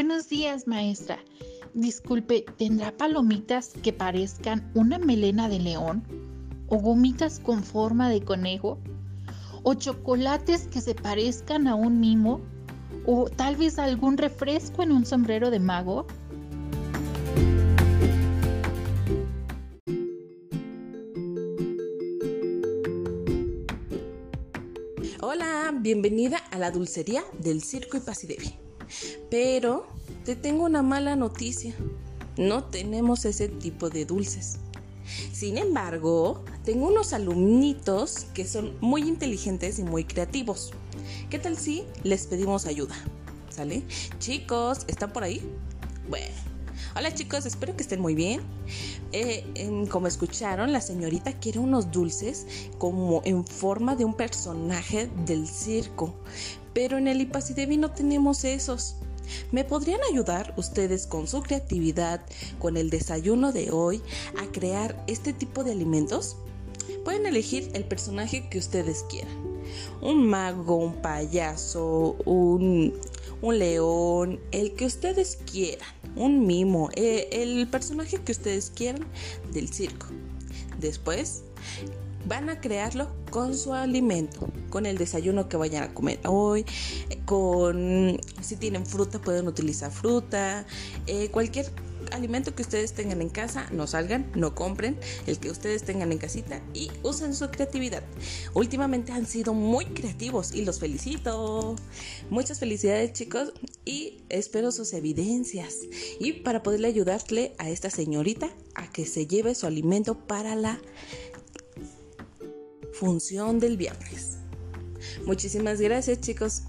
Buenos días, maestra. Disculpe, ¿tendrá palomitas que parezcan una melena de león? ¿O gomitas con forma de conejo? ¿O chocolates que se parezcan a un mimo? ¿O tal vez algún refresco en un sombrero de mago? Hola, bienvenida a la dulcería del Circo y. Pero te tengo una mala noticia. No tenemos ese tipo de dulces. Sin embargo, tengo unos alumnitos que son muy inteligentes y muy creativos. ¿Qué tal si les pedimos ayuda? ¿Sale? Chicos, ¿están por ahí? Bueno. Hola chicos, espero que estén muy bien. Eh, como escucharon, la señorita quiere unos dulces como en forma de un personaje del circo. Pero en el Ipasidevi no tenemos esos. ¿Me podrían ayudar ustedes con su creatividad, con el desayuno de hoy, a crear este tipo de alimentos? Pueden elegir el personaje que ustedes quieran. Un mago, un payaso, un, león, el que ustedes quieran. Un mimo, eh, el personaje que ustedes quieran del circo. Después van a crearlo con su alimento, con el desayuno que vayan a comer hoy, con si tienen fruta pueden utilizar fruta, eh, cualquier alimento que ustedes tengan en casa, no salgan, no compren el que ustedes tengan en casita y usen su creatividad. Últimamente han sido muy creativos y los felicito. Muchas felicidades chicos y espero sus evidencias y para poderle ayudarle a esta señorita a que se lleve su alimento para la función del viernes. Muchísimas gracias chicos.